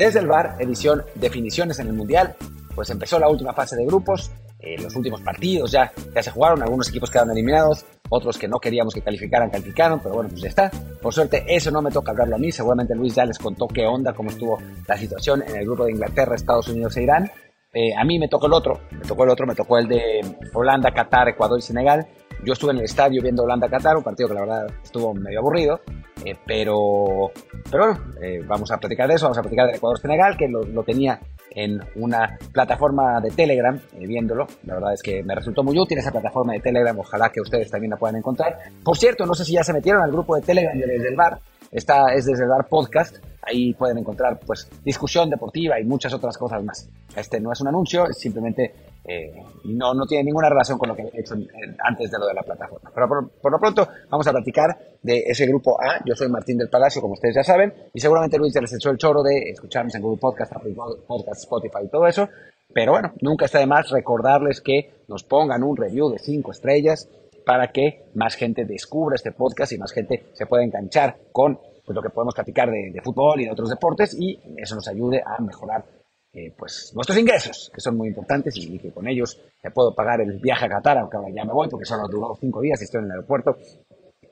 Desde el bar, edición Definiciones en el Mundial, pues empezó la última fase de grupos, eh, los últimos partidos ya, ya se jugaron, algunos equipos quedaron eliminados, otros que no queríamos que calificaran, calificaron, pero bueno, pues ya está. Por suerte, eso no me toca hablarlo a mí, seguramente Luis ya les contó qué onda, cómo estuvo la situación en el grupo de Inglaterra, Estados Unidos e Irán. Eh, a mí me tocó el otro, me tocó el otro, me tocó el de Holanda, Qatar, Ecuador y Senegal. Yo estuve en el estadio viendo Holanda-Qatar, un partido que la verdad estuvo medio aburrido, eh, pero, pero bueno, eh, vamos a platicar de eso, vamos a platicar del Ecuador-Senegal, que lo, lo, tenía en una plataforma de Telegram, eh, viéndolo. La verdad es que me resultó muy útil esa plataforma de Telegram, ojalá que ustedes también la puedan encontrar. Por cierto, no sé si ya se metieron al grupo de Telegram desde el bar, Está, es desde el bar podcast, ahí pueden encontrar pues discusión deportiva y muchas otras cosas más. Este no es un anuncio, es simplemente eh, no, no tiene ninguna relación con lo que he hecho antes de lo de la plataforma. Pero por, lo pronto vamos a platicar de ese grupo A. Yo soy Martín del Palacio, como ustedes ya saben, y seguramente Luis ya les echó el choro de escucharnos en Google Podcast, Apple Podcast, Spotify y todo eso. Pero bueno, nunca está de más recordarles que nos pongan un review de 5 estrellas para que más gente descubra este podcast y más gente se pueda enganchar con pues, lo que podemos platicar de, de, fútbol y de otros deportes y eso nos ayude a mejorar eh, pues nuestros ingresos, que son muy importantes y, que con ellos ya puedo pagar el viaje a Qatar, aunque ahora ya me voy porque solo duró cinco días y estoy en el aeropuerto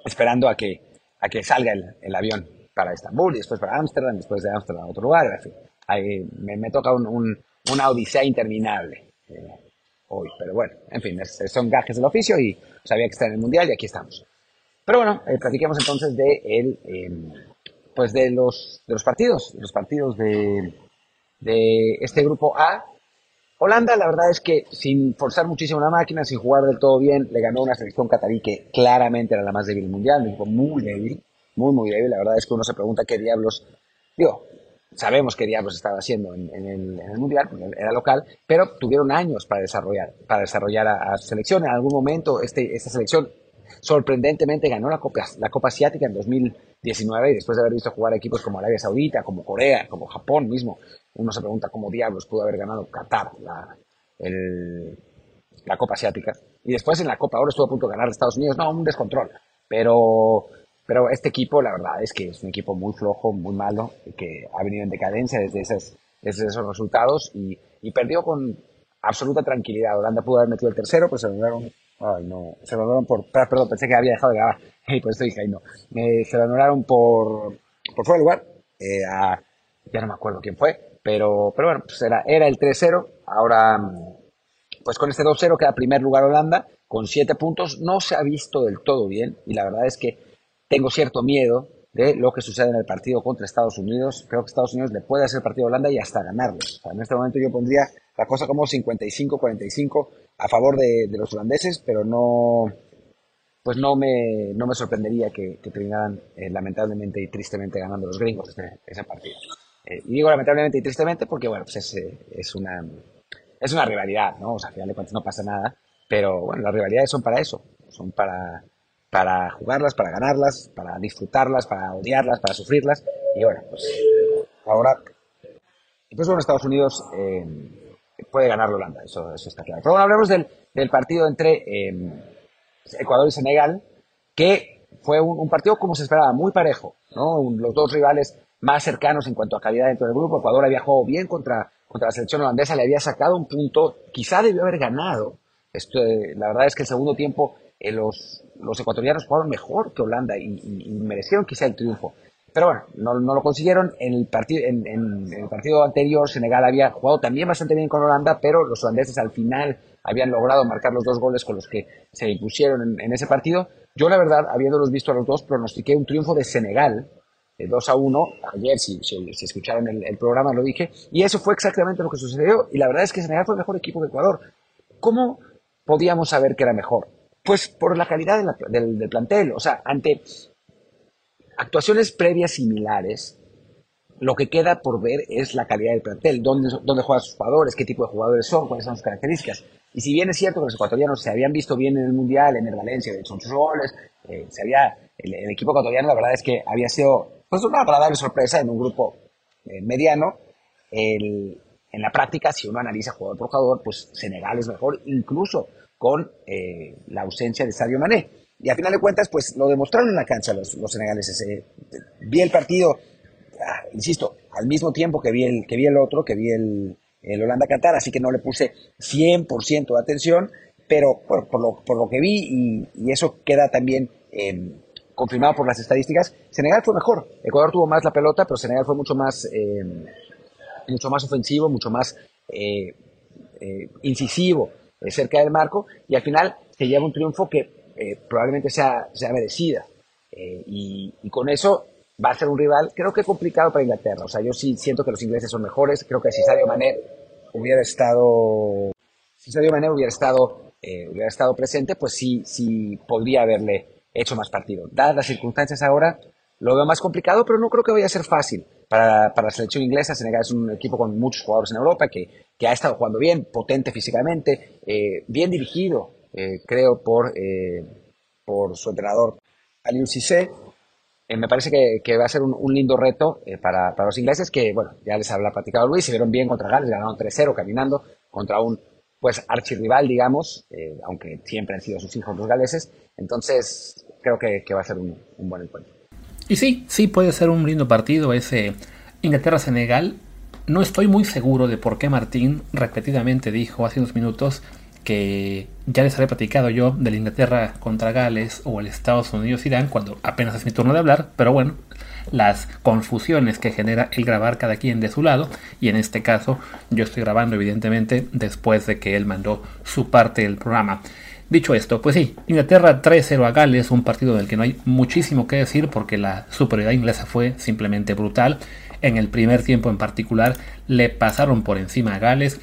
esperando a que, a que salga el, el avión para Estambul y después para Ámsterdam, después de Ámsterdam a otro lugar, en fin. Ahí me, me, toca un, un, una odisea interminable eh, hoy, pero bueno, en fin, es, son gajes del oficio y sabía que está en el Mundial y aquí estamos. Pero bueno, eh, platiquemos entonces de, el, eh, pues de, los, de los partidos, los partidos de, de este grupo A. Holanda, la verdad es que sin forzar muchísimo la máquina, sin jugar del todo bien, le ganó una selección catarí que claramente era la más débil mundial, un equipo muy débil, muy, muy débil. La verdad es que uno se pregunta qué diablos, digo, sabemos qué diablos estaba haciendo en, en, el, en el, mundial, porque era local, pero tuvieron años para desarrollar, para desarrollar a, a su selección. En algún momento, este, esta selección sorprendentemente ganó la Copa, la Copa Asiática en 2019 y después de haber visto jugar equipos como Arabia Saudita, como Corea, como Japón mismo, uno se pregunta cómo diablos pudo haber ganado Qatar la, la Copa Asiática. Y después en la Copa ahora estuvo a punto de ganar Estados Unidos. No, un descontrol. Pero, pero este equipo, la verdad es que es un equipo muy flojo, muy malo, que ha venido en decadencia desde, esos, desde esos resultados y, y perdió con absoluta tranquilidad. Holanda pudo haber metido el tercero, pues se anularon. Ay, no. Se lo anularon por. Perdón, pensé que había dejado de grabar. Y por eso dije, ay, no. Eh, se lo anularon por. Por fuera de lugar. Eh, ya no me acuerdo quién fue. Pero, pero bueno, pues era, era el 3-0. Ahora, pues con este 2-0 queda primer lugar Holanda con 7 puntos. No se ha visto del todo bien. Y la verdad es que tengo cierto miedo de lo que sucede en el partido contra Estados Unidos. Creo que Estados Unidos le puede hacer partido a Holanda y hasta ganarlo. En este momento yo pondría la cosa como 55-45 a favor de, de, los holandeses, pero no, pues no me, no me sorprendería que, que terminaran eh, lamentablemente y tristemente ganando los gringos ese, ese partido. Eh, y digo lamentablemente y tristemente porque, bueno, pues es, es, una, es una rivalidad, ¿no? O sea, al final de cuentas no pasa nada, pero bueno, las rivalidades son para eso, son para, para jugarlas, para ganarlas, para disfrutarlas, para odiarlas, para sufrirlas, y bueno, pues ahora, pues bueno, Estados Unidos eh, puede ganar la Holanda, eso, eso está claro. Pero bueno, hablemos del, del partido entre eh, Ecuador y Senegal, que fue un, partido como se esperaba, muy parejo, ¿no? Los dos rivales más cercanos en cuanto a calidad dentro del grupo. Ecuador había jugado bien contra, contra la selección holandesa, le había sacado un punto, quizá debió haber ganado. Esto, eh, la verdad es que el segundo tiempo eh, los, los ecuatorianos jugaron mejor que Holanda y, merecieron quizá el triunfo. Pero bueno, no, no lo consiguieron. En el, partido, en, en, el partido anterior, Senegal había jugado también bastante bien con Holanda, pero los holandeses al final habían logrado marcar los dos goles con los que se impusieron en, en ese partido. Yo, la verdad, habiéndolos visto a los dos, pronostiqué un triunfo de Senegal, de 2 a 1. Ayer, si, si, si escucharon el, el, programa, lo dije. Y eso fue exactamente lo que sucedió. Y la verdad es que Senegal fue el mejor equipo de Ecuador. ¿Cómo podíamos saber que era mejor? Pues por la calidad de la, del, del, plantel. O sea, ante actuaciones previas similares, lo que queda por ver es la calidad del plantel, dónde, dónde juegan sus jugadores, qué tipo de jugadores son, cuáles son sus características. Y si bien es cierto que los ecuatorianos se habían visto bien en el Mundial, en el Valencia, de hecho muchos goles, eh, se había, el, equipo ecuatoriano la verdad es que había sido pues, una agradable sorpresa en un grupo eh, mediano. En la práctica, si uno analiza jugador por jugador, pues Senegal es mejor, incluso con eh, la ausencia de Sadio Mané. Y a final de cuentas, pues lo demostraron en la cancha los, los senegaleses. Eh, vi el partido ah, insisto, al mismo tiempo que vi el, que vi el otro, que vi el, el Holanda-Qatar, así que no le puse 100% de atención, pero por, por, lo, por lo, que vi, y, eso queda también eh, confirmado por las estadísticas, Senegal fue mejor. Ecuador tuvo más la pelota, pero Senegal fue mucho más, eh, mucho más ofensivo, mucho más eh, eh, incisivo cerca del marco, y al final se lleva un triunfo que probablemente sea, sea merecida. Y, y, con eso va a ser un rival, creo que complicado para Inglaterra. O sea, yo sí siento que los ingleses son mejores. Creo que si Sadio Mané hubiera estado, si Mané hubiera estado, hubiera estado presente, pues sí, sí podría haberle hecho más partido. Dadas las circunstancias ahora, lo veo más complicado, pero no creo que vaya a ser fácil. Para, para la selección inglesa, Senegal es un equipo con muchos jugadores en Europa que, que ha estado jugando bien, potente físicamente, eh, bien dirigido, eh, creo, por, eh, por su entrenador Aliou Cissé. Eh, me parece que, que, va a ser un, lindo reto para, para, los ingleses que, bueno, ya les habla platicado Luis, se vieron bien contra Gales, ganaron 3-0 caminando contra un pues archirrival, digamos, aunque siempre han sido sus hijos los galeses. Entonces, creo que, que va a ser un, un, buen encuentro. Y sí, sí puede ser un lindo partido ese Inglaterra-Senegal. No estoy muy seguro de por qué Martín repetidamente dijo hace unos minutos que ya les había platicado yo del Inglaterra contra Gales o el Estados Unidos-Irán cuando apenas es mi turno de hablar, pero bueno, las confusiones que genera el grabar cada quien de su lado y en este caso yo estoy grabando evidentemente después de que él mandó su parte del programa. Dicho esto, pues sí, Inglaterra 3-0 a Gales, un partido del que no hay muchísimo que decir porque la superioridad inglesa fue simplemente brutal. En el primer tiempo en particular le pasaron por encima a Gales,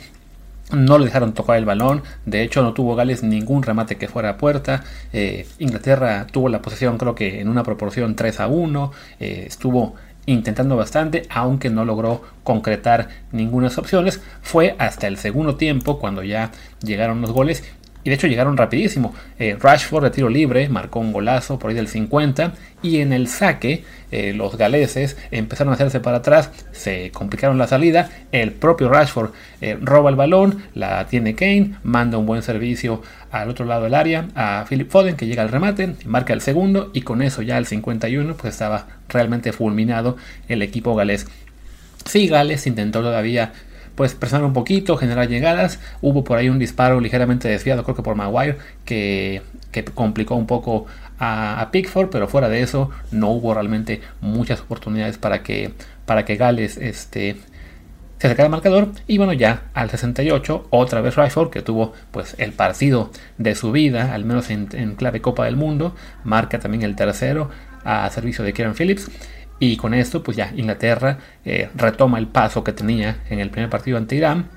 no le dejaron tocar el balón, de hecho no tuvo Gales ningún remate que fuera a puerta. Eh, Inglaterra tuvo la posesión creo que en una proporción 3 a 1, eh, estuvo intentando bastante, aunque no logró concretar ninguna opciones. Fue hasta el segundo tiempo cuando ya llegaron los goles y de hecho llegaron rapidísimo. Eh, Rashford de tiro libre marcó un golazo por ahí del 50 y en el saque eh, los galeses empezaron a hacerse para atrás, se complicaron la salida, el propio Rashford eh, roba el balón, la tiene Kane, manda un buen servicio al otro lado del área a Philip Foden que llega al remate, marca el segundo y con eso ya el 51 pues estaba realmente fulminado el equipo galés. Sí, Gales intentó todavía pues presionar un poquito, generar llegadas. Hubo por ahí un disparo ligeramente desviado, creo que por Maguire, que, que complicó un poco a, Pickford, pero fuera de eso no hubo realmente muchas oportunidades para que, para que Gales este, se acercara al marcador. Y bueno, ya al 68, otra vez Rashford, que tuvo pues el partido de su vida, al menos en, en clave Copa del Mundo, marca también el tercero a servicio de Kieran Phillips. Y con esto, pues ya Inglaterra eh, retoma el paso que tenía en el primer partido ante Irán,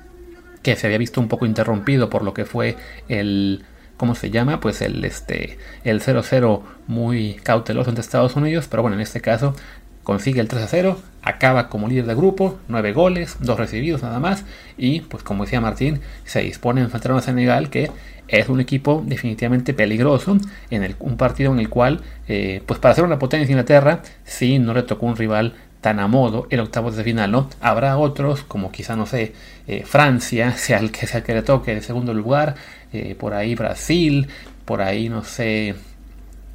que se había visto un poco interrumpido por lo que fue el, ¿cómo se llama? Pues el este el 0-0 muy cauteloso ante Estados Unidos, pero bueno, en este caso consigue el 3 0, acaba como líder de grupo, 9 goles, 2 recibidos nada más, y pues como decía Martín, se dispone a enfrentar a Senegal que es un equipo definitivamente peligroso, en el, un partido en el cual, eh, pues para ser una potencia Inglaterra, sí no le tocó un rival tan a modo el octavo de final, ¿no? Habrá otros, como quizá, no sé, eh, Francia, sea el que sea el que le toque el segundo lugar, eh, por ahí Brasil, por ahí, no sé,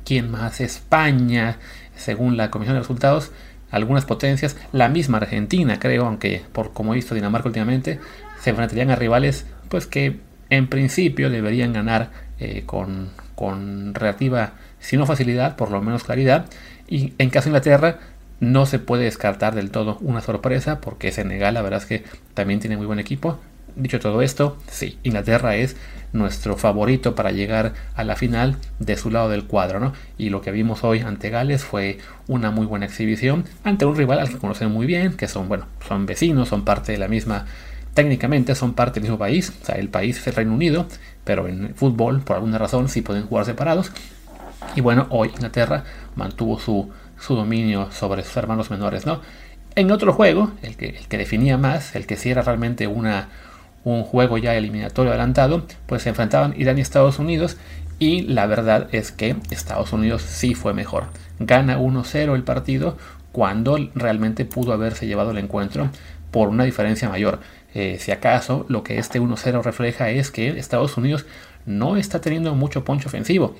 quién más, España, según la Comisión de Resultados, algunas potencias, la misma Argentina, creo, aunque por como he visto Dinamarca últimamente, se enfrentarían a rivales pues que en principio deberían ganar eh, con, con relativa, si no facilidad, por lo menos claridad. Y en caso de Inglaterra, no se puede descartar del todo una sorpresa, porque Senegal, la verdad es que también tiene muy buen equipo. Dicho todo esto, sí, Inglaterra es nuestro favorito para llegar a la final de su lado del cuadro, ¿no? Y lo que vimos hoy ante Gales fue una muy buena exhibición ante un rival al que conocen muy bien, que son, bueno, son vecinos, son parte de la misma, técnicamente son parte del mismo país, o sea, el país es el Reino Unido, pero en fútbol, por alguna razón, sí pueden jugar separados. Y bueno, hoy Inglaterra mantuvo su, su dominio sobre sus hermanos menores, ¿no? En otro juego, el que, el que definía más, el que sí era realmente una, un juego ya eliminatorio adelantado, pues se enfrentaban Irán y Estados Unidos y la verdad es que Estados Unidos sí fue mejor. Gana 1-0 el partido cuando realmente pudo haberse llevado el encuentro por una diferencia mayor. Eh, si acaso lo que este 1-0 refleja es que Estados Unidos no está teniendo mucho poncho ofensivo.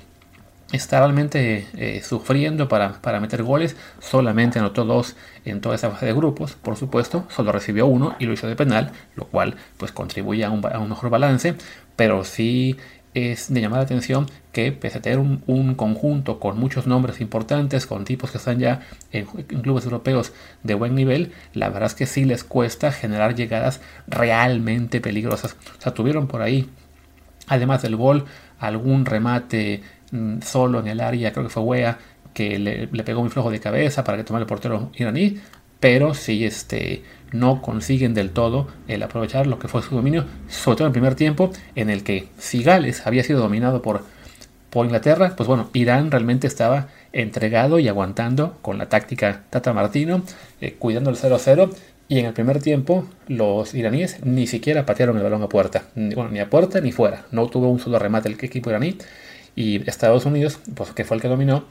Está realmente eh, sufriendo para, para, meter goles. Solamente anotó dos en toda esa fase de grupos, por supuesto. Solo recibió uno y lo hizo de penal, lo cual pues contribuye a un, a un mejor balance. Pero sí es de llamar la atención que pese a tener un, conjunto con muchos nombres importantes, con tipos que están ya en, clubes europeos de buen nivel, la verdad es que sí les cuesta generar llegadas realmente peligrosas. O sea, tuvieron por ahí, además del gol, algún remate mm, solo en el área, creo que fue Wea, que le, le, pegó muy flojo de cabeza para que tomara el portero iraní, pero sí este, no consiguen del todo el aprovechar lo que fue su dominio, sobre todo en el primer tiempo, en el que si Gales había sido dominado por, por Inglaterra, pues bueno, Irán realmente estaba entregado y aguantando con la táctica Tata Martino, eh, cuidando el 0-0. Y en el primer tiempo, los iraníes ni siquiera patearon el balón a puerta. Ni, ni a puerta ni fuera. No tuvo un solo remate el equipo iraní. Y Estados Unidos, pues que fue el que dominó,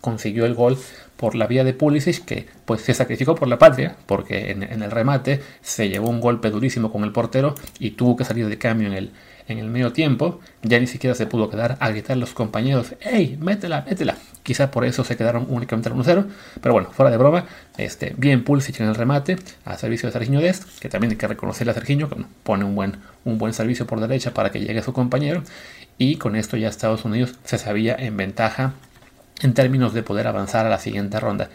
consiguió el gol por la vía de Pulisic, que pues se sacrificó por la patria, porque en, el remate se llevó un golpe durísimo con el portero y tuvo que salir de cambio en el, en el medio tiempo. Ya ni siquiera se pudo quedar a gritar a los compañeros, ¡Ey, métela, métela! Quizá por eso se quedaron únicamente al 1-0, pero bueno, fuera de broma, este, bien Pulisic en el remate, a servicio de Serginho Dest, que también hay que reconocerle a Serginho, que pone un buen, un buen servicio por derecha para que llegue a su compañero, y con esto ya Estados Unidos se sabía en ventaja en términos de poder avanzar a la siguiente ronda.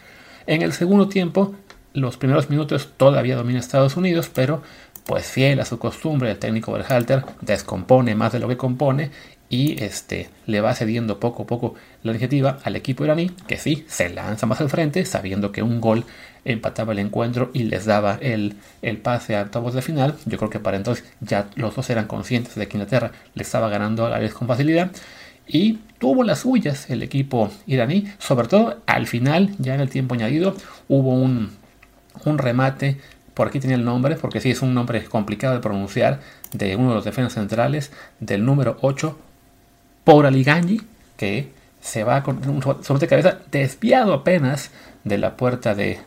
En el segundo tiempo, los primeros minutos todavía domina Estados Unidos, pero pues fiel a su costumbre, el técnico Berhalter descompone más de lo que compone y este, le va cediendo poco a poco la iniciativa al equipo iraní, que sí, se lanza más al frente, sabiendo que un gol empataba el encuentro y les daba el, el pase a octavos de final. Yo creo que para entonces ya los dos eran conscientes de que Inglaterra le estaba ganando a la vez con facilidad y tuvo las suyas el equipo iraní, sobre todo al final, ya en el tiempo añadido, hubo un, remate, por aquí tenía el nombre, porque sí es un nombre complicado de pronunciar, de uno de los defensas centrales, del número 8, Poraliganji, que se va con un sobre de cabeza desviado apenas de la puerta de,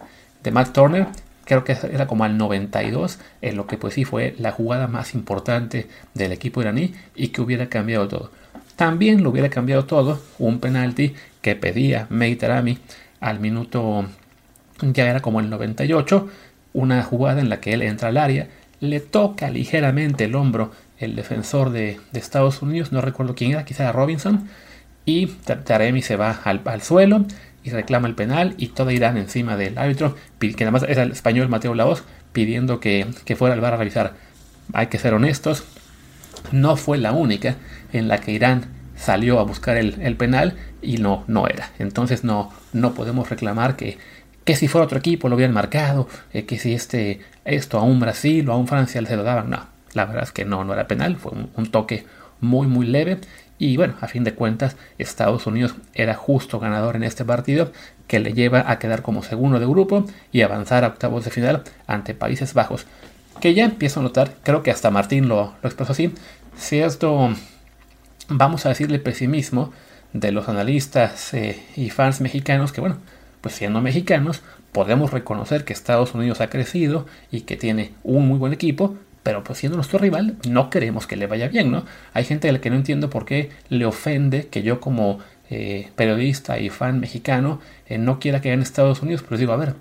de Matt Turner, creo que era como al 92, en lo que pues sí fue la jugada más importante del equipo iraní y que hubiera cambiado todo. También lo hubiera cambiado todo un penalti que pedía Meitarami al minuto, ya era como el 98, una jugada en la que él entra al área, le toca ligeramente el hombro el defensor de, Estados Unidos, no recuerdo quién era, quizá era Robinson, y Taremi se va al, suelo y reclama el penal y todo Irán encima del árbitro, que además es el español Mateo Laos, pidiendo que, que fuera al bar a revisar. Hay que ser honestos, no fue la única en la que Irán salió a buscar el, penal y no, no era. Entonces no, no podemos reclamar que, que si fuera otro equipo lo hubieran marcado, eh, que si este, esto a un Brasil o a un Francia se lo daban. No, la verdad es que no, no era penal, fue un, toque muy muy leve y bueno, a fin de cuentas Estados Unidos era justo ganador en este partido que le lleva a quedar como segundo de grupo y avanzar a octavos de final ante Países Bajos que ya empiezo a notar, creo que hasta Martín lo, lo expresó así, cierto, vamos a decirle pesimismo de los analistas eh, y fans mexicanos que, bueno, pues siendo mexicanos, podemos reconocer que Estados Unidos ha crecido y que tiene un muy buen equipo, pero pues siendo nuestro rival, no queremos que le vaya bien, ¿no? Hay gente a la que no entiendo por qué le ofende que yo como eh, periodista y fan mexicano eh, no quiera que gane Estados Unidos, pero digo, a ver,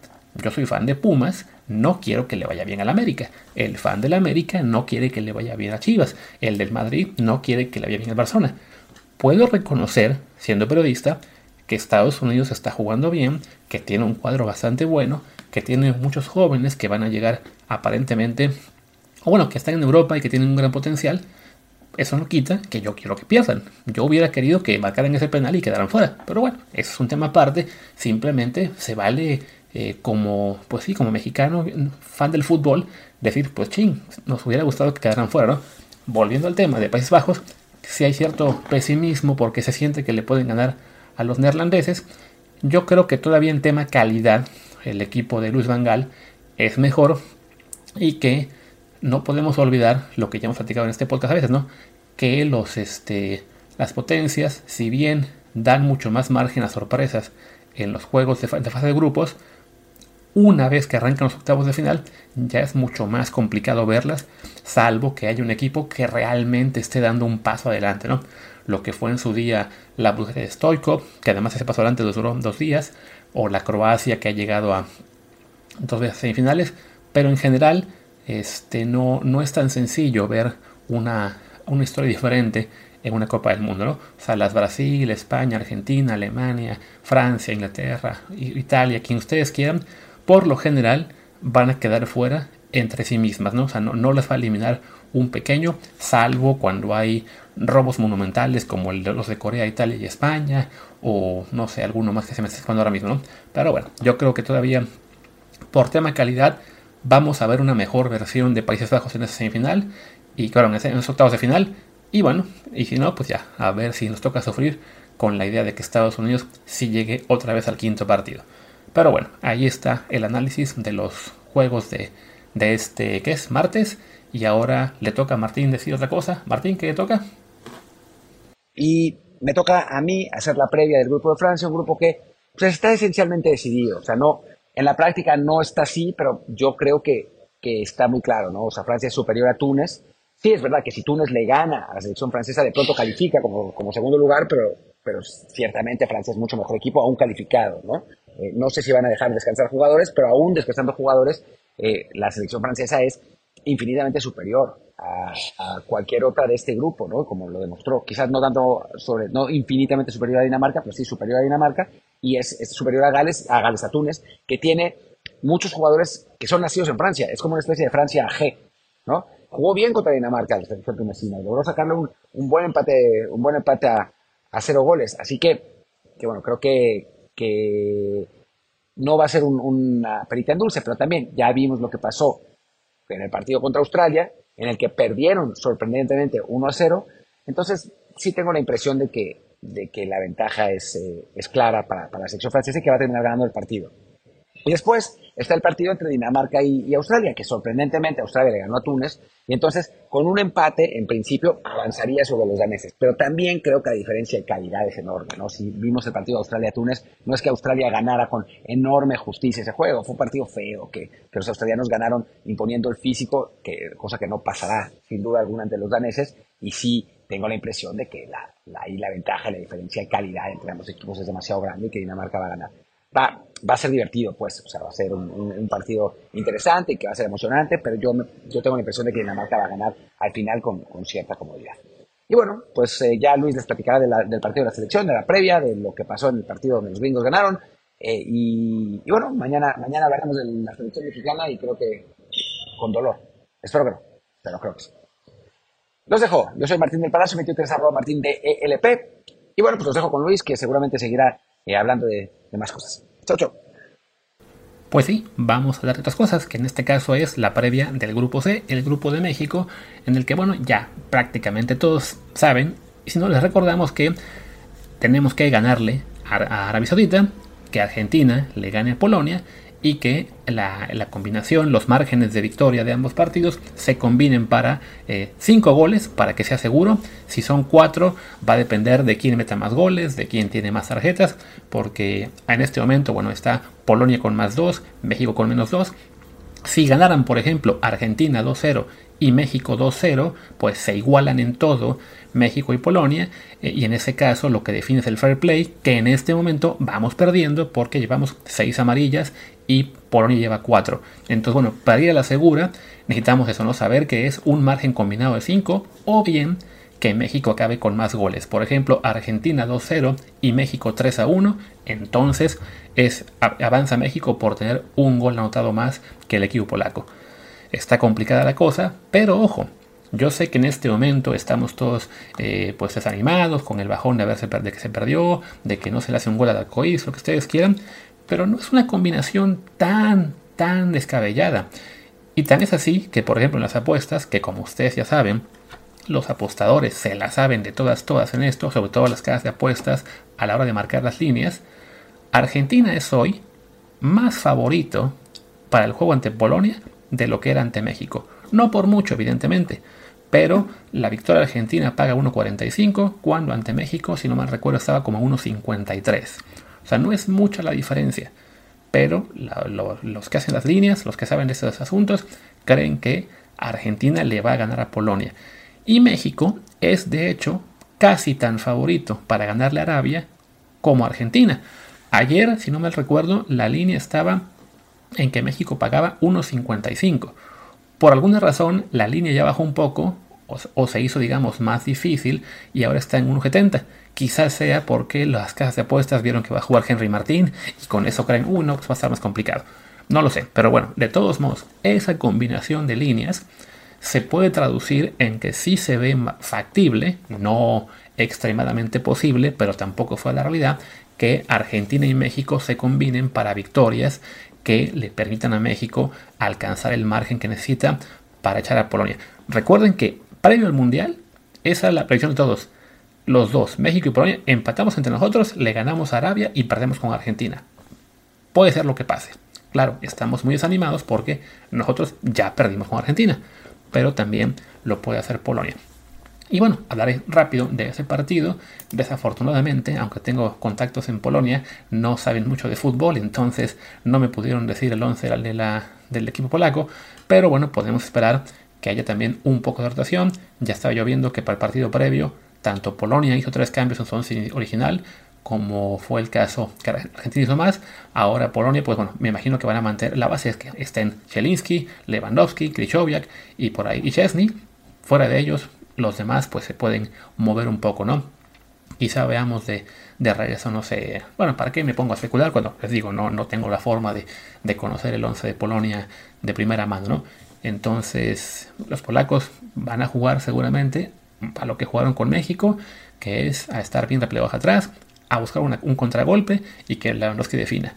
yo soy fan de Pumas, no quiero que le vaya bien al América. El fan del América no quiere que le vaya bien a Chivas. El del Madrid no quiere que le vaya bien al Barcelona. Puedo reconocer, siendo periodista, que Estados Unidos está jugando bien, que tiene un cuadro bastante bueno, que tiene muchos jóvenes que van a llegar aparentemente, o bueno, que están en Europa y que tienen un gran potencial. Eso no quita que yo quiero que pierdan. Yo hubiera querido que marcaran ese penal y quedaran fuera. Pero bueno, eso es un tema aparte. Simplemente se vale eh, como, pues sí, como mexicano, fan del fútbol, decir, pues ching, nos hubiera gustado que quedaran fuera, ¿no? Volviendo al tema de Países Bajos, si hay cierto pesimismo porque se siente que le pueden ganar a los neerlandeses, yo creo que todavía en tema calidad, el equipo de Luis Van Gaal es mejor y que no podemos olvidar lo que ya hemos platicado en este podcast a veces, ¿no? Que los, este, las potencias, si bien dan mucho más margen a sorpresas en los juegos de fase de grupos, una vez que arrancan los octavos de final, ya es mucho más complicado verlas, salvo que haya un equipo que realmente esté dando un paso adelante, ¿no? Lo que fue en su día la Bulgaria de que además ese paso adelante duró dos días, o la Croacia que ha llegado a dos veces semifinales, pero en general este, no, no es tan sencillo ver una, una historia diferente en una Copa del Mundo, ¿no? O sea, las Brasil, España, Argentina, Alemania, Francia, Inglaterra, Italia, quien ustedes quieran, por lo general van a quedar fuera entre sí mismas, ¿no? O sea, no, no las va a eliminar un pequeño, salvo cuando hay robos monumentales como los de Corea, Italia y España, o no sé, alguno más que se me está escuchando ahora mismo, ¿no? Pero bueno, yo creo que todavía por tema calidad vamos a ver una mejor versión de Países Bajos en esa semifinal y claro, en, esos octavos de final. Y bueno, y si no, pues ya, a ver si nos toca sufrir con la idea de que Estados Unidos sí llegue otra vez al quinto partido. Pero bueno, ahí está el análisis de los juegos de, de este, ¿qué es? Martes. Y ahora le toca a Martín decir otra cosa. Martín, ¿qué le toca? Y me toca a mí hacer la previa del grupo de Francia, un grupo que pues, está esencialmente decidido. O sea, no, en la práctica no está así, pero yo creo que, que está muy claro, ¿no? O sea, Francia es superior a Túnez. Sí, es verdad que si Túnez le gana a la selección francesa, de pronto califica como, como segundo lugar, pero, pero ciertamente Francia es mucho mejor equipo, aún calificado, ¿no? Eh, no sé si van a dejar descansar jugadores, pero aún descansando jugadores, eh, la selección francesa es infinitamente superior a, cualquier otra de este grupo, ¿no? Como lo demostró. Quizás no tanto sobre, no infinitamente superior a Dinamarca, pero sí superior a Dinamarca y es, superior a Gales, a Gales, a Túnez, que tiene muchos jugadores que son nacidos en Francia. Es como una especie de Francia G, ¿no? Jugó bien contra Dinamarca, la tunecina, logró sacarle un, un, buen empate, un buen empate a, a, cero goles. Así que, que bueno, creo que, que no va a ser un, una perita en dulce, pero también ya vimos lo que pasó en el partido contra Australia, en el que perdieron sorprendentemente 1 a 0. Entonces, sí tengo la impresión de que de que la ventaja es, eh, es clara para, para, la sección francesa y que va a terminar ganando el partido. Y después está el partido entre Dinamarca y, y, Australia, que sorprendentemente Australia le ganó a Túnez, y entonces con un empate, en principio, avanzaría sobre los daneses. Pero también creo que la diferencia de calidad es enorme, ¿no? Si vimos el partido Australia-Túnez, no es que Australia ganara con enorme justicia ese juego, fue un partido feo, que, que los australianos ganaron imponiendo el físico, que, cosa que no pasará sin duda alguna ante los daneses, y sí tengo la impresión de que la, la, la ventaja, la diferencia de calidad entre ambos equipos es demasiado grande y que Dinamarca va a ganar. Va, va a ser divertido, pues, o sea, va a ser un, un, un, partido interesante y que va a ser emocionante, pero yo, yo tengo la impresión de que Dinamarca va a ganar al final con, con cierta comodidad. Y bueno, pues eh, ya Luis les platicará de la, del partido de la selección, de la previa, de lo que pasó en el partido donde los gringos ganaron. Eh, y, y, bueno, mañana, mañana hablaremos de la selección mexicana y creo que con dolor. Espero que no, pero creo que sí. Los dejo. Yo soy Martín del Palacio, 23 arroba Martín de ELP. Y bueno, pues los dejo con Luis, que seguramente seguirá eh, hablando de, de, más cosas. Chau, chau. Pues sí, vamos a hablar de otras cosas, que en este caso es la previa del grupo C, el grupo de México, en el que, bueno, ya prácticamente todos saben, y si no les recordamos que tenemos que ganarle a Arabia Saudita, que Argentina le gane a Polonia, y que la, la, combinación, los márgenes de victoria de ambos partidos se combinen para 5 eh, goles para que sea seguro. Si son 4 va a depender de quién meta más goles, de quién tiene más tarjetas, porque en este momento bueno está Polonia con más 2, México con menos 2. Si ganaran por ejemplo Argentina 2-0 y México 2-0, pues se igualan en todo México y Polonia, eh, y en ese caso lo que define es el fair play, que en este momento vamos perdiendo porque llevamos 6 amarillas y Polonia lleva 4. Entonces, bueno, para ir a la segura necesitamos eso, ¿no? Saber que es un margen combinado de 5 o bien que México acabe con más goles. Por ejemplo, Argentina 2-0 y México 3-1. Entonces es, avanza México por tener un gol anotado más que el equipo polaco. Está complicada la cosa, pero ojo, yo sé que en este momento estamos todos eh, pues desanimados con el bajón de, haberse, de que se perdió, de que no se le hace un gol al arcoíris, lo que ustedes quieran, pero no es una combinación tan, tan descabellada. Y tan es así que, por ejemplo, en las apuestas, que como ustedes ya saben, los apostadores se la saben de todas, todas en esto, sobre todo las casas de apuestas a la hora de marcar las líneas, Argentina es hoy más favorito para el juego ante Polonia de lo que era ante México. No por mucho, evidentemente, pero la victoria argentina paga 1.45, cuando ante México, si no mal recuerdo, estaba como 1.53. O sea, no es mucha la diferencia. pero los que hacen las líneas, los que saben de estos asuntos, creen que Argentina le va a ganar a Polonia. Y México es de hecho casi tan favorito para ganarle a Arabia como Argentina. Ayer, si no mal recuerdo, la línea estaba en que México pagaba 1.55. Por alguna razón, la línea ya bajó un poco o, se hizo, digamos, más difícil y ahora está en 1.70. Quizás sea porque las casas de apuestas vieron que va a jugar Henry Martín y con eso creen, uno, uh, va a estar más complicado. No lo sé, pero bueno, de todos modos, esa combinación de líneas se puede traducir en que sí se ve factible, no extremadamente posible, pero tampoco fue la realidad, que Argentina y México se combinen para victorias que le permitan a México alcanzar el margen que necesita para echar a Polonia. Recuerden que previo al Mundial, esa es la predicción de todos. Los dos, México y Polonia, empatamos entre nosotros, le ganamos a Arabia y perdemos con Argentina. Puede ser lo que pase. Claro, estamos muy desanimados porque nosotros ya perdimos con Argentina, pero también lo puede hacer Polonia. Y bueno, hablaré rápido de ese partido. Desafortunadamente, aunque tengo contactos en Polonia, no saben mucho de fútbol, entonces no me pudieron decir el 11 de la, del equipo polaco. Pero bueno, podemos esperar que haya también un poco de rotación. Ya estaba yo viendo que para el partido previo, tanto Polonia hizo tres cambios en su 11 original, como fue el caso que Argentina hizo más. Ahora Polonia, pues bueno, me imagino que van a mantener la base es que estén Chelinski, Lewandowski, Krychowiak y por ahí y Chesney. Fuera de ellos, los demás pues se pueden mover un poco, ¿no? Quizá veamos de, de regreso, no sé, bueno, ¿para qué me pongo a especular cuando les digo, no, no tengo la forma de, de conocer el 11 de Polonia de primera mano, ¿no? Entonces, los polacos van a jugar seguramente a lo que jugaron con México, que es a estar bien replegados atrás, a buscar un contragolpe y que Lewandowski defina.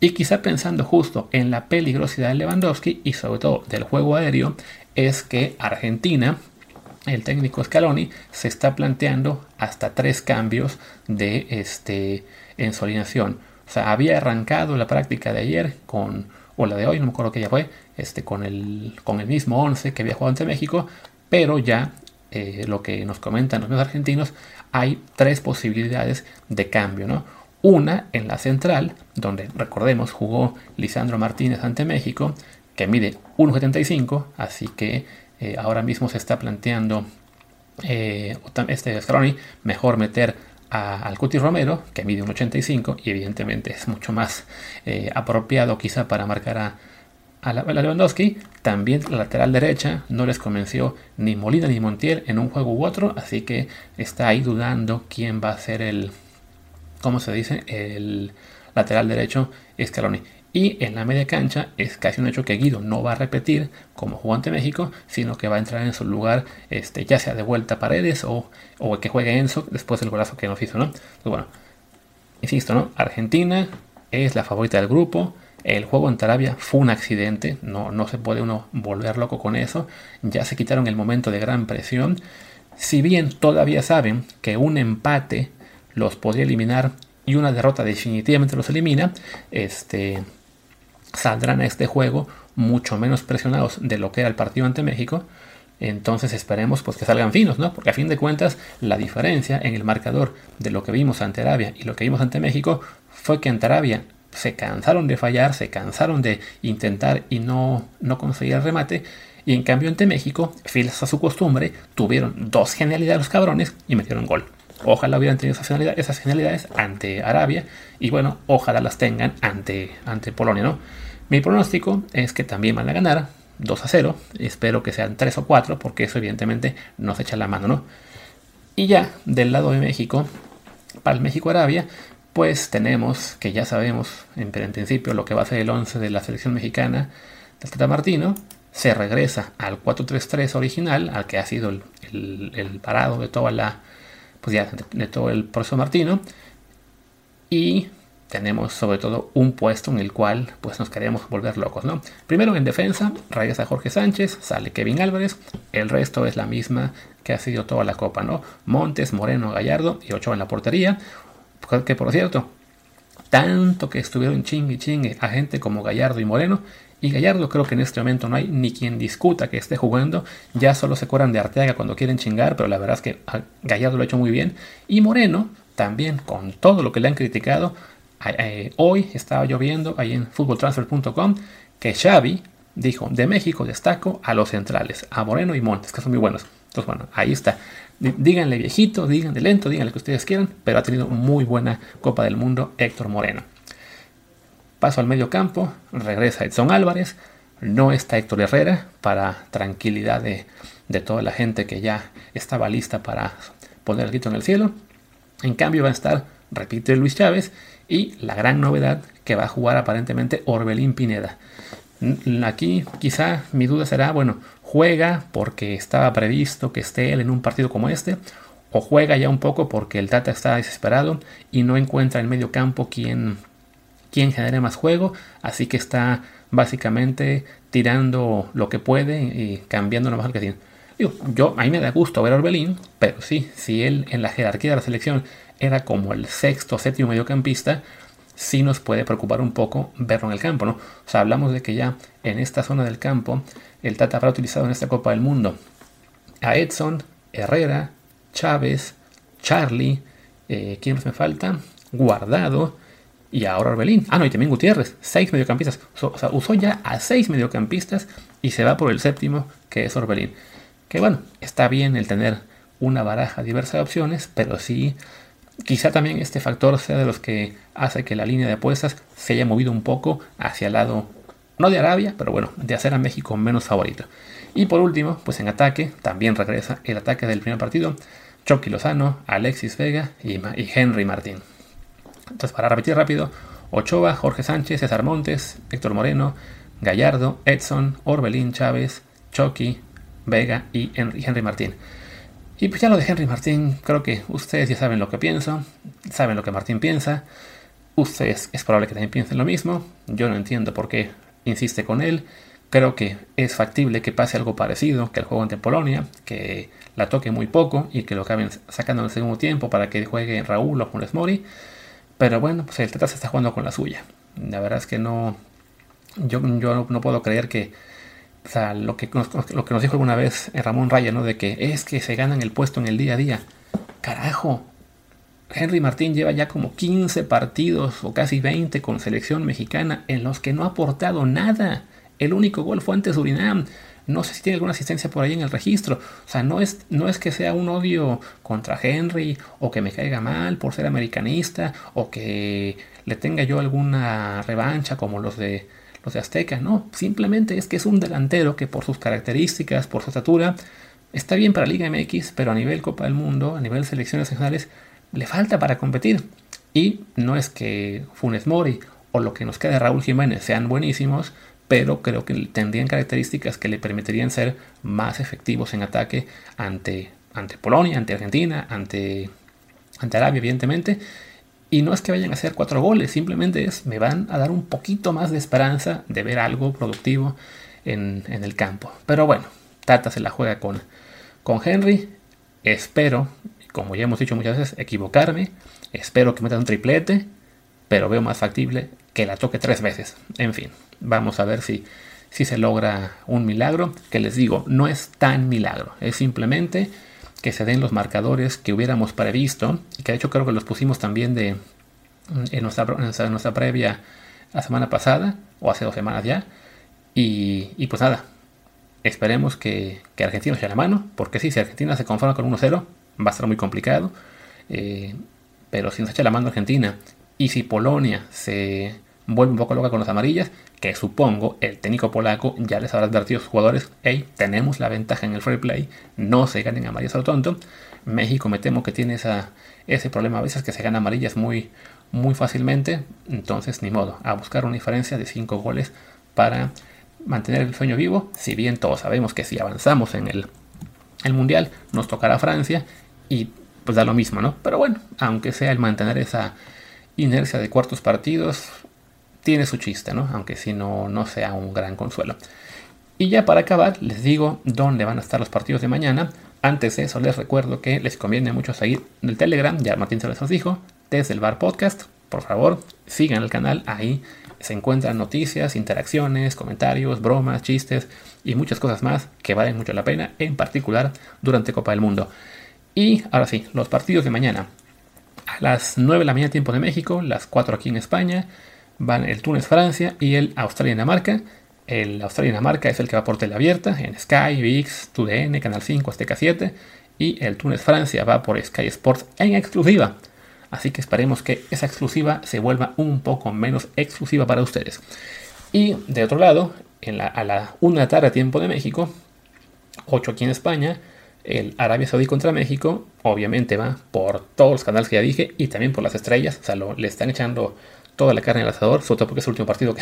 Y quizá pensando justo en la peligrosidad de Lewandowski y sobre todo del juego aéreo, es que Argentina el técnico Scaloni se está planteando hasta tres cambios de este, en su alineación. O sea, había arrancado la práctica de ayer con, o la de hoy, no me acuerdo qué ya fue, este, con, el, con el mismo 11 que había jugado ante México, pero ya eh, lo que nos comentan los medios argentinos, hay tres posibilidades de cambio, ¿no? Una en la central, donde recordemos jugó Lisandro Martínez ante México, que mide 1,75, así que eh, ahora mismo se está planteando eh, este Scrony mejor meter al Cuti Romero, que mide un 85 y evidentemente es mucho más eh, apropiado quizá para marcar a, a, Lewandowski. También la lateral derecha no les convenció ni Molina ni Montiel en un juego u otro, así que está ahí dudando quién va a ser el, ¿cómo se dice? El lateral derecho Scaloni. Y en la media cancha es casi un hecho que Guido no va a repetir como jugó ante México, sino que va a entrar en su lugar, este, ya sea de vuelta a Paredes o, o que juegue Enzo después del golazo que nos hizo, ¿no? bueno, insisto, ¿no? Argentina es la favorita del grupo. El juego en Tarabia fue un accidente, no, no se puede uno volver loco con eso. Ya se quitaron el momento de gran presión. Si bien todavía saben que un empate los podría eliminar y una derrota definitivamente los elimina, este, saldrán a este juego mucho menos presionados de lo que era el partido ante México. Entonces esperemos pues que salgan finos, ¿no? Porque a fin de cuentas la diferencia en el marcador de lo que vimos ante Arabia y lo que vimos ante México fue que ante Arabia se cansaron de fallar, se cansaron de intentar y no, no conseguir el remate. Y en cambio ante México, fieles a su costumbre, tuvieron dos genialidades los cabrones y metieron gol. Ojalá hubieran tenido esas genialidades, ante Arabia y bueno, ojalá las tengan ante, ante Polonia, ¿no? Mi pronóstico es que también van a ganar 2 a 0. Espero que sean 3 o 4 porque eso evidentemente nos echa la mano, ¿no? Y ya del lado de México, para el México-Arabia, pues tenemos que ya sabemos en principio lo que va a ser el 11 de la selección mexicana del Tata Martino. Se regresa al 4-3-3 original, al que ha sido el, parado de toda la, pues ya, de todo el proceso Martino. Y tenemos sobre todo un puesto en el cual pues nos queremos volver locos, ¿no? Primero en defensa, rayas a Jorge Sánchez, sale Kevin Álvarez, el resto es la misma que ha sido toda la copa, ¿no? Montes, Moreno, Gallardo y Ochoa en la portería, que por cierto, tanto que estuvieron chingue chingue a gente como Gallardo y Moreno, y Gallardo creo que en este momento no hay ni quien discuta que esté jugando, ya solo se curan de Arteaga cuando quieren chingar, pero la verdad es que Gallardo lo ha hecho muy bien, y Moreno también con todo lo que le han criticado, eh, hoy estaba lloviendo ahí en footballtransfer.com que Xavi dijo, de México destaco a los centrales, a Moreno y Montes, que son muy buenos. Entonces, bueno, ahí está. Díganle viejito, díganle lento, díganle que ustedes quieran, pero ha tenido muy buena Copa del Mundo Héctor Moreno. Paso al medio campo, regresa Edson Álvarez, no está Héctor Herrera para tranquilidad de, de toda la gente que ya estaba lista para poner el grito en el cielo. En cambio va a estar, repite Luis Chávez, y la gran novedad que va a jugar aparentemente Orbelín Pineda. Aquí quizá mi duda será, bueno, juega porque estaba previsto que esté él en un partido como este, o juega ya un poco porque el Tata está desesperado y no encuentra en medio campo quien, quien genere más juego, así que está básicamente tirando lo que puede y cambiando lo mejor que tiene. yo, a mí me da gusto ver a Orbelín, pero sí, si él en la jerarquía de la selección era como el sexto o séptimo mediocampista, sí nos puede preocupar un poco verlo en el campo, ¿no? O sea, hablamos de que ya en esta zona del campo el Tata habrá utilizado en esta Copa del Mundo a Edson, Herrera, Chávez, Charlie, eh, ¿quién me falta? Guardado y ahora Orbelín. Ah, no, y también Gutiérrez, seis mediocampistas. O sea, usó ya a seis mediocampistas y se va por el séptimo, que es Orbelín. Que bueno, está bien el tener una baraja diversa de opciones, pero sí Quizá también este factor sea de los que hace que la línea de apuestas se haya movido un poco hacia el lado, no de Arabia, pero bueno, de hacer a México menos favorito. Y por último, pues en ataque, también regresa el ataque del primer partido, Chucky Lozano, Alexis Vega y, Henry Martín. Entonces, para repetir rápido, Ochoa, Jorge Sánchez, César Montes, Héctor Moreno, Gallardo, Edson, Orbelín Chávez, Chucky, Vega y Henry Martín. Y pues ya lo de Henry Martín, creo que ustedes ya saben lo que pienso, saben lo que Martín piensa, ustedes es probable que también piensen lo mismo, yo no entiendo por qué insiste con él, creo que es factible que pase algo parecido que el juego ante Polonia, que la toque muy poco y que lo acaben sacando en el segundo tiempo para que juegue Raúl o Funes Mori, pero bueno, pues el Tata se está jugando con la suya, la verdad es que no, yo, yo no puedo creer que o sea, lo que, nos, lo que nos dijo alguna vez Ramón Raya, ¿no? De que es que se ganan el puesto en el día a día. Carajo. Henry Martín lleva ya como 15 partidos o casi 20 con selección mexicana en los que no ha aportado nada. El único gol fue ante Surinam. No sé si tiene alguna asistencia por ahí en el registro. O sea, no es, no es que sea un odio contra Henry o que me caiga mal por ser americanista o que le tenga yo alguna revancha como los de los de Azteca, no, simplemente es que es un delantero que por sus características, por su estatura, está bien para Liga MX, pero a nivel Copa del Mundo, a nivel selecciones nacionales, le falta para competir. Y no es que Funes Mori o lo que nos queda de Raúl Jiménez sean buenísimos, pero creo que tendrían características que le permitirían ser más efectivos en ataque ante, ante Polonia, ante Argentina, ante Arabia, evidentemente, y no es que vayan a hacer cuatro goles, simplemente es, me van a dar un poquito más de esperanza de ver algo productivo en, el campo. Pero bueno, Tata se la juega con, con Henry. Espero, como ya hemos dicho muchas veces, equivocarme. Espero que meta un triplete, pero veo más factible que la toque tres veces. En fin, vamos a ver si, si se logra un milagro. Que les digo, no es tan milagro, es simplemente que se den los marcadores que hubiéramos previsto, y que de hecho creo que los pusimos también de, en, nuestra, en nuestra previa la semana pasada, o hace dos semanas ya, y, pues nada, esperemos que, que Argentina eche la mano, porque sí, si Argentina se conforma con 1-0, va a ser muy complicado, eh, pero si nos echa la mano Argentina, y si Polonia se vuelve un poco loca con las amarillas, que supongo el técnico polaco ya les habrá advertido a sus jugadores, hey, tenemos la ventaja en el free play, no se ganen amarillas a lo tonto. México me temo que tiene ese problema a veces que se gana amarillas muy, muy fácilmente, entonces ni modo, a buscar una diferencia de 5 goles para mantener el sueño vivo, si bien todos sabemos que si avanzamos en el, el Mundial nos tocará Francia y pues da lo mismo, ¿no? Pero bueno, aunque sea el mantener esa inercia de cuartos partidos, tiene su chiste, ¿no? Aunque si no, no sea un gran consuelo. Y ya para acabar, les digo dónde van a estar los partidos de mañana. Antes de eso, les recuerdo que les conviene mucho seguir el Telegram, ya Martín se los dijo, desde el Bar Podcast. Por favor, sigan el canal, ahí se encuentran noticias, interacciones, comentarios, bromas, chistes y muchas cosas más que valen mucho la pena, en particular durante Copa del Mundo. Y ahora sí, los partidos de mañana. A las 9 de la mañana tiempo de México, las 4 aquí en España, van el Túnez-Francia y el Australia-Dinamarca. El Australia-Dinamarca es el que va por tele abierta en Sky, VIX, TUDN, Canal 5, Azteca 7 y el Túnez-Francia va por Sky Sports en exclusiva. Así que esperemos que esa exclusiva se vuelva un poco menos exclusiva para ustedes. Y de otro lado, a la 1 de la tarde tiempo de México, 8 aquí en España, el Arabia Saudí contra México, obviamente va por todos los canales que ya dije y también por las estrellas, o sea, le están echando toda la carne al asador, sobre todo porque es el último partido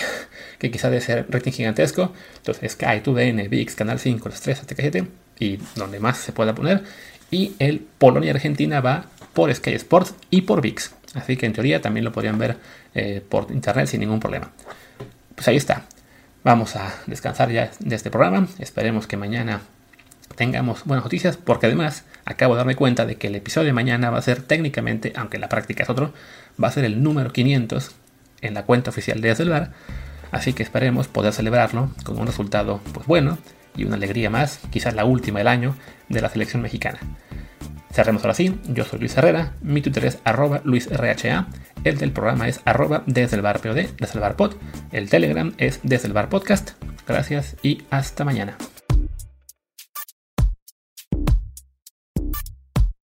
que, quizá debe ser rating gigantesco. Entonces, Sky, TUDN, VIX, Canal 5, las 3, Azteca 7 y donde más se pueda poner. Y el Polonia-Argentina va por Sky Sports y por VIX. Así que en teoría también lo podrían ver eh, por internet sin ningún problema. Pues ahí está. Vamos a descansar ya de este programa. Esperemos que mañana tengamos buenas noticias, porque además acabo de darme cuenta de que el episodio de mañana va a ser técnicamente, aunque la práctica es otro, va a ser el número 500 en la cuenta oficial de Desde Bar, así que esperemos poder celebrarlo con un resultado pues bueno y una alegría más, quizás la última del año de la selección mexicana. Cerremos ahora sí, yo soy Luis Herrera, mi Twitter es LuisRHA, el del programa es arroba desde el bar POD, desde el bar pod, el Telegram es desde el bar podcast. Gracias y hasta mañana.